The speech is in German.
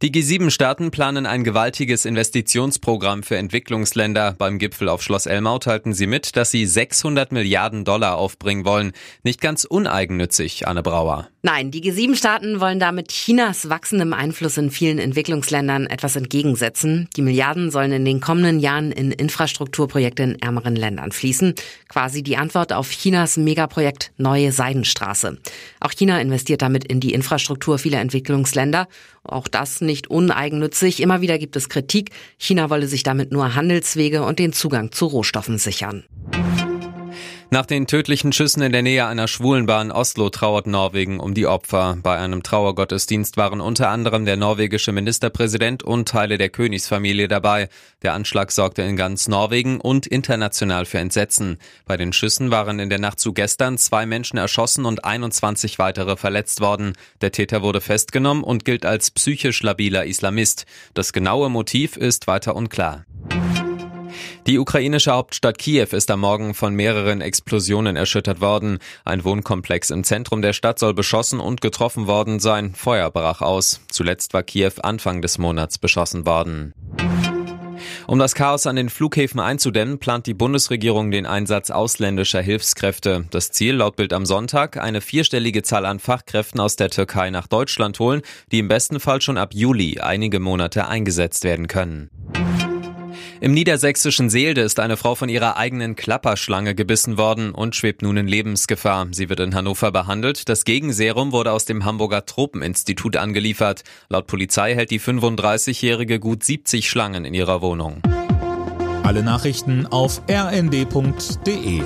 Die G7-Staaten planen ein gewaltiges Investitionsprogramm für Entwicklungsländer. Beim Gipfel auf Schloss Elmau teilten sie mit, dass sie 600 Milliarden Dollar aufbringen wollen. Nicht ganz uneigennützig, Anne Brauer. Nein, die G7-Staaten wollen damit Chinas wachsendem Einfluss in vielen Entwicklungsländern etwas entgegensetzen. Die Milliarden sollen in den kommenden Jahren in Infrastrukturprojekte in ärmeren Ländern fließen. Quasi die Antwort auf Chinas Megaprojekt Neue Seidenstraße. Auch China investiert damit in die Infrastruktur vieler Entwicklungsländer. Auch das nicht uneigennützig. Immer wieder gibt es Kritik. China wolle sich damit nur Handelswege und den Zugang zu Rohstoffen sichern. Nach den tödlichen Schüssen in der Nähe einer Schwulenbahn Oslo trauert Norwegen um die Opfer. Bei einem Trauergottesdienst waren unter anderem der norwegische Ministerpräsident und Teile der Königsfamilie dabei. Der Anschlag sorgte in ganz Norwegen und international für Entsetzen. Bei den Schüssen waren in der Nacht zu gestern zwei Menschen erschossen und 21 weitere verletzt worden. Der Täter wurde festgenommen und gilt als psychisch labiler Islamist. Das genaue Motiv ist weiter unklar. Die ukrainische Hauptstadt Kiew ist am Morgen von mehreren Explosionen erschüttert worden. Ein Wohnkomplex im Zentrum der Stadt soll beschossen und getroffen worden sein. Feuer brach aus. Zuletzt war Kiew Anfang des Monats beschossen worden. Um das Chaos an den Flughäfen einzudämmen, plant die Bundesregierung den Einsatz ausländischer Hilfskräfte. Das Ziel laut Bild am Sonntag, eine vierstellige Zahl an Fachkräften aus der Türkei nach Deutschland holen, die im besten Fall schon ab Juli einige Monate eingesetzt werden können. Im niedersächsischen Seelde ist eine Frau von ihrer eigenen Klapperschlange gebissen worden und schwebt nun in Lebensgefahr. Sie wird in Hannover behandelt. Das Gegenserum wurde aus dem Hamburger Tropeninstitut angeliefert. Laut Polizei hält die 35-Jährige gut 70 Schlangen in ihrer Wohnung. Alle Nachrichten auf rnd.de